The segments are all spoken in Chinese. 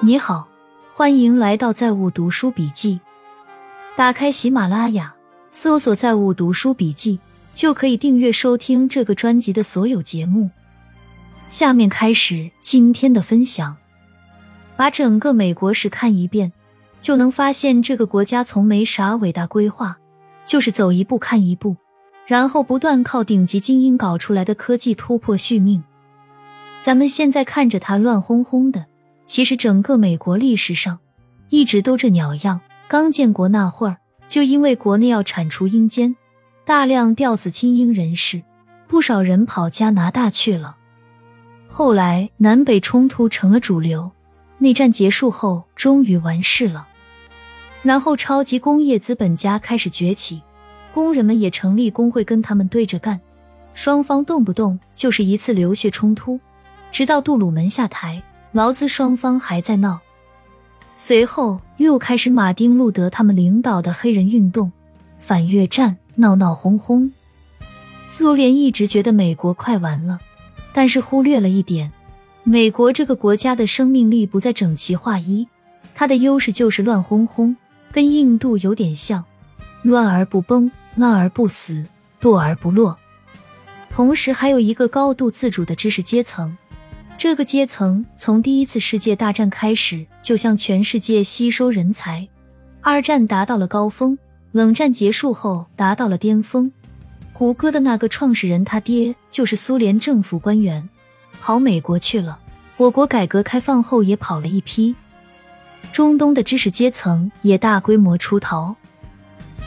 你好，欢迎来到在物读书笔记。打开喜马拉雅，搜索“在物读书笔记”，就可以订阅收听这个专辑的所有节目。下面开始今天的分享。把整个美国史看一遍，就能发现这个国家从没啥伟大规划，就是走一步看一步，然后不断靠顶级精英搞出来的科技突破续命。咱们现在看着它乱哄哄的，其实整个美国历史上一直都这鸟样。刚建国那会儿，就因为国内要铲除阴间，大量吊死亲英人士，不少人跑加拿大去了。后来南北冲突成了主流。内战结束后，终于完事了。然后，超级工业资本家开始崛起，工人们也成立工会，跟他们对着干。双方动不动就是一次流血冲突，直到杜鲁门下台，劳资双方还在闹。随后又开始马丁路德他们领导的黑人运动，反越战，闹闹哄哄。苏联一直觉得美国快完了，但是忽略了一点。美国这个国家的生命力不再整齐划一，它的优势就是乱哄哄，跟印度有点像，乱而不崩，乱而不死，堕而不落。同时还有一个高度自主的知识阶层，这个阶层从第一次世界大战开始就向全世界吸收人才，二战达到了高峰，冷战结束后达到了巅峰。谷歌的那个创始人他爹就是苏联政府官员。跑美国去了。我国改革开放后也跑了一批。中东的知识阶层也大规模出逃。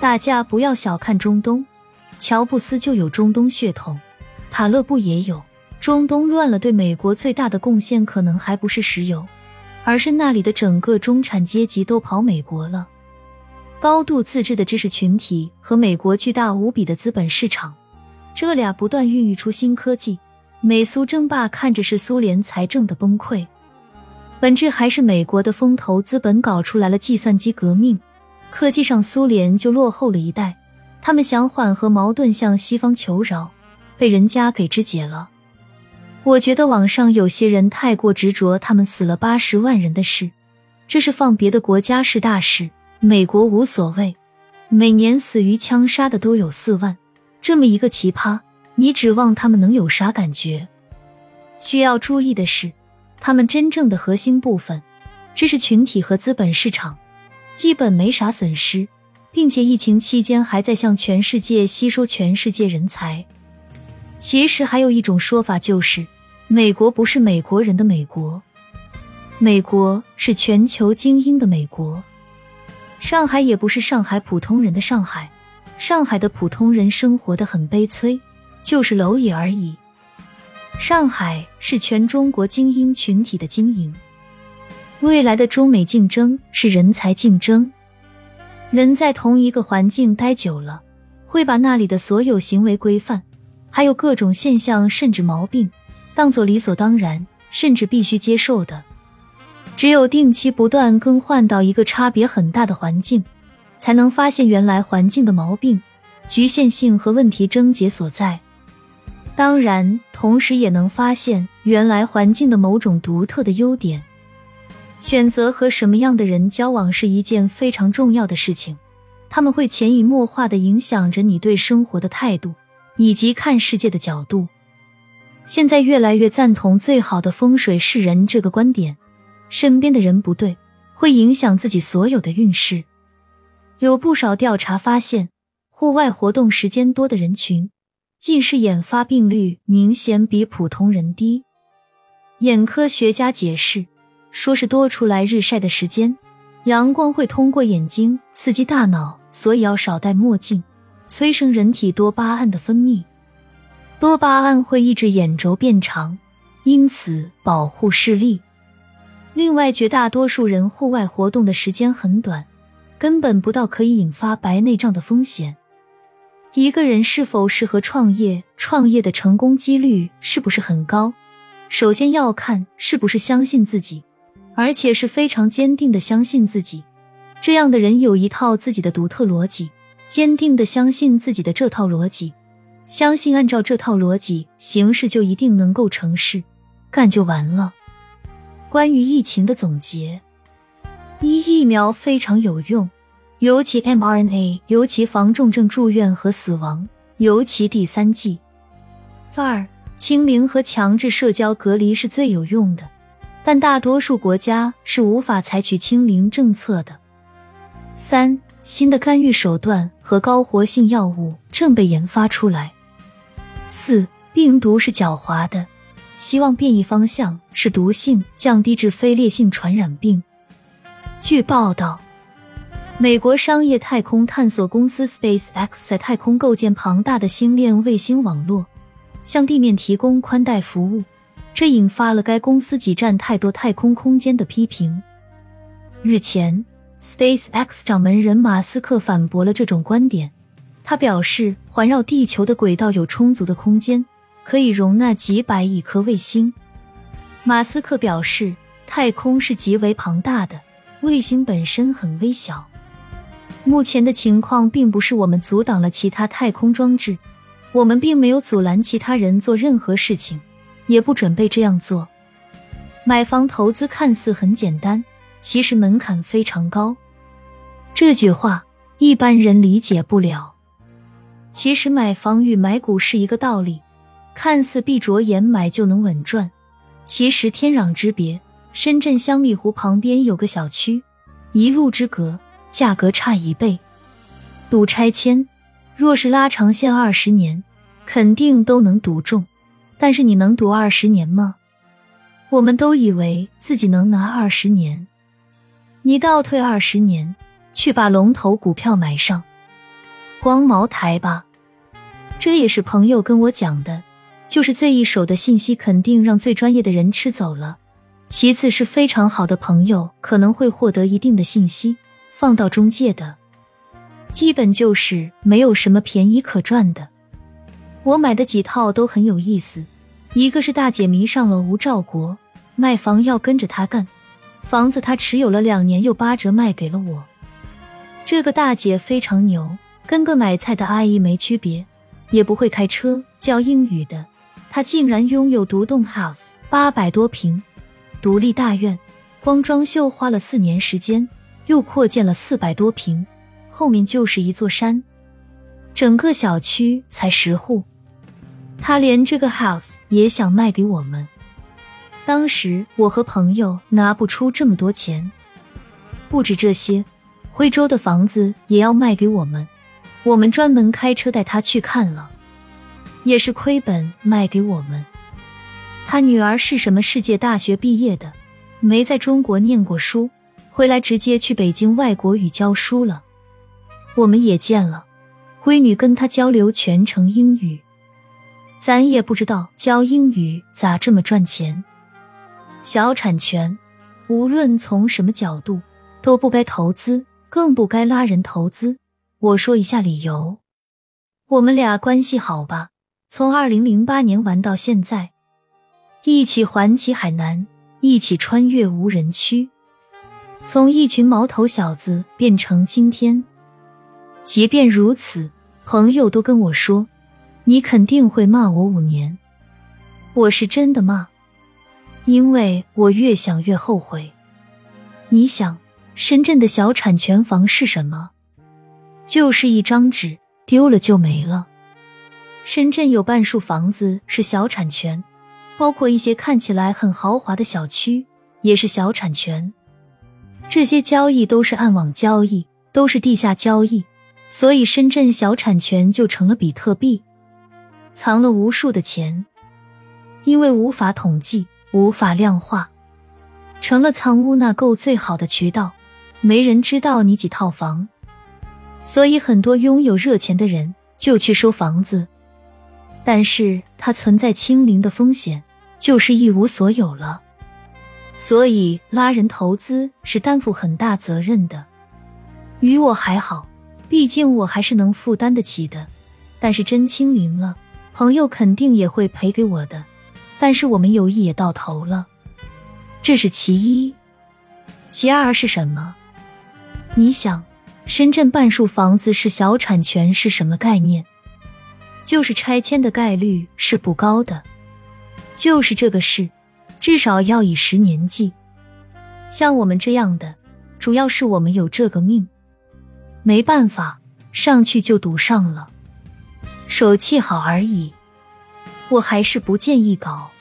大家不要小看中东，乔布斯就有中东血统，塔勒布也有。中东乱了，对美国最大的贡献可能还不是石油，而是那里的整个中产阶级都跑美国了。高度自治的知识群体和美国巨大无比的资本市场，这俩不断孕育出新科技。美苏争霸看着是苏联财政的崩溃，本质还是美国的风投资本搞出来了计算机革命，科技上苏联就落后了一代。他们想缓和矛盾，向西方求饶，被人家给肢解了。我觉得网上有些人太过执着，他们死了八十万人的事，这是放别的国家是大事，美国无所谓。每年死于枪杀的都有四万，这么一个奇葩。你指望他们能有啥感觉？需要注意的是，他们真正的核心部分——知识群体和资本市场，基本没啥损失，并且疫情期间还在向全世界吸收全世界人才。其实还有一种说法，就是美国不是美国人的美国，美国是全球精英的美国。上海也不是上海普通人的上海，上海的普通人生活的很悲催。就是蝼蚁而已。上海是全中国精英群体的经营，未来的中美竞争是人才竞争。人在同一个环境待久了，会把那里的所有行为规范，还有各种现象甚至毛病，当做理所当然，甚至必须接受的。只有定期不断更换到一个差别很大的环境，才能发现原来环境的毛病、局限性和问题症结所在。当然，同时也能发现原来环境的某种独特的优点。选择和什么样的人交往是一件非常重要的事情，他们会潜移默化的影响着你对生活的态度以及看世界的角度。现在越来越赞同“最好的风水是人”这个观点，身边的人不对，会影响自己所有的运势。有不少调查发现，户外活动时间多的人群。近视眼发病率明显比普通人低，眼科学家解释说是多出来日晒的时间，阳光会通过眼睛刺激大脑，所以要少戴墨镜，催生人体多巴胺的分泌。多巴胺会抑制眼轴变长，因此保护视力。另外，绝大多数人户外活动的时间很短，根本不到可以引发白内障的风险。一个人是否适合创业？创业的成功几率是不是很高？首先要看是不是相信自己，而且是非常坚定的相信自己。这样的人有一套自己的独特逻辑，坚定的相信自己的这套逻辑，相信按照这套逻辑行事就一定能够成事，干就完了。关于疫情的总结：一、疫苗非常有用，尤其 mRNA，尤其防重症住院和死亡，尤其第三剂。二、清零和强制社交隔离是最有用的，但大多数国家是无法采取清零政策的。三、新的干预手段和高活性药物正被研发出来。四、病毒是狡猾的，希望变异方向是毒性降低至非烈性传染病。据报道，美国商业太空探索公司 SpaceX 在太空构建庞大的星链卫星网络，向地面提供宽带服务，这引发了该公司挤占太多太空空间的批评。日前。SpaceX 掌门人马斯克反驳了这种观点。他表示，环绕地球的轨道有充足的空间，可以容纳几百亿颗卫星。马斯克表示，太空是极为庞大的，卫星本身很微小。目前的情况并不是我们阻挡了其他太空装置，我们并没有阻拦其他人做任何事情，也不准备这样做。买房投资看似很简单。其实门槛非常高，这句话一般人理解不了。其实买房与买股是一个道理，看似闭着眼买就能稳赚，其实天壤之别。深圳香蜜湖旁边有个小区，一路之隔，价格差一倍。赌拆迁，若是拉长线二十年，肯定都能赌中，但是你能赌二十年吗？我们都以为自己能拿二十年。你倒退二十年，去把龙头股票买上，光茅台吧。这也是朋友跟我讲的，就是最一手的信息肯定让最专业的人吃走了。其次是非常好的朋友可能会获得一定的信息，放到中介的，基本就是没有什么便宜可赚的。我买的几套都很有意思，一个是大姐迷上了吴兆国，卖房要跟着他干。房子他持有了两年，又八折卖给了我。这个大姐非常牛，跟个买菜的阿姨没区别，也不会开车，教英语的。她竟然拥有独栋 house，八百多平，独立大院，光装修花了四年时间，又扩建了四百多平，后面就是一座山。整个小区才十户，她连这个 house 也想卖给我们。当时我和朋友拿不出这么多钱，不止这些，徽州的房子也要卖给我们，我们专门开车带他去看了，也是亏本卖给我们。他女儿是什么世界大学毕业的，没在中国念过书，回来直接去北京外国语教书了。我们也见了，闺女跟他交流全程英语，咱也不知道教英语咋这么赚钱。小产权，无论从什么角度都不该投资，更不该拉人投资。我说一下理由：我们俩关系好吧？从二零零八年玩到现在，一起环起海南，一起穿越无人区，从一群毛头小子变成今天。即便如此，朋友都跟我说：“你肯定会骂我五年。”我是真的骂。因为我越想越后悔。你想，深圳的小产权房是什么？就是一张纸，丢了就没了。深圳有半数房子是小产权，包括一些看起来很豪华的小区，也是小产权。这些交易都是暗网交易，都是地下交易，所以深圳小产权就成了比特币，藏了无数的钱，因为无法统计。无法量化，成了藏污纳垢最好的渠道。没人知道你几套房，所以很多拥有热钱的人就去收房子。但是它存在清零的风险，就是一无所有了。所以拉人投资是担负很大责任的。与我还好，毕竟我还是能负担得起的。但是真清零了，朋友肯定也会赔给我的。但是我们友谊也到头了，这是其一。其二是什么？你想，深圳半数房子是小产权是什么概念？就是拆迁的概率是不高的，就是这个事，至少要以十年计，像我们这样的，主要是我们有这个命，没办法，上去就赌上了，手气好而已。我还是不建议搞，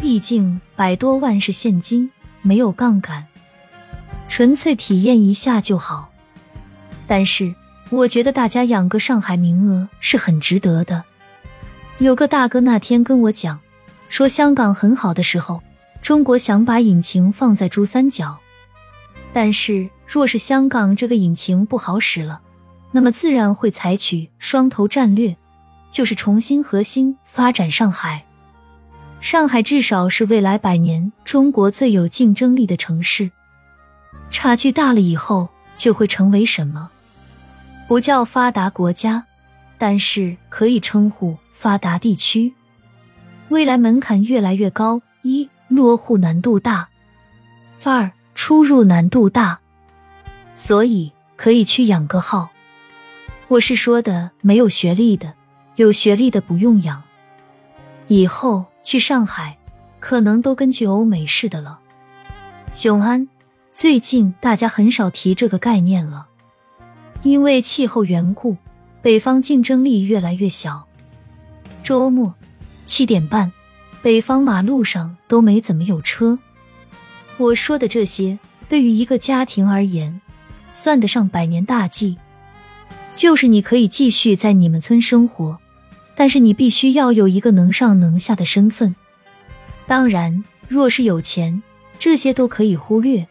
毕竟百多万是现金，没有杠杆，纯粹体验一下就好。但是我觉得大家养个上海名额是很值得的。有个大哥那天跟我讲，说香港很好的时候，中国想把引擎放在珠三角，但是若是香港这个引擎不好使了，那么自然会采取双头战略。就是重新核心发展上海，上海至少是未来百年中国最有竞争力的城市。差距大了以后，就会成为什么？不叫发达国家，但是可以称呼发达地区。未来门槛越来越高：一、落户难度大；二、出入难度大。所以可以去养个号。我是说的没有学历的。有学历的不用养，以后去上海可能都根据欧美式的了。雄安，最近大家很少提这个概念了，因为气候缘故，北方竞争力越来越小。周末七点半，北方马路上都没怎么有车。我说的这些，对于一个家庭而言，算得上百年大计，就是你可以继续在你们村生活。但是你必须要有一个能上能下的身份。当然，若是有钱，这些都可以忽略。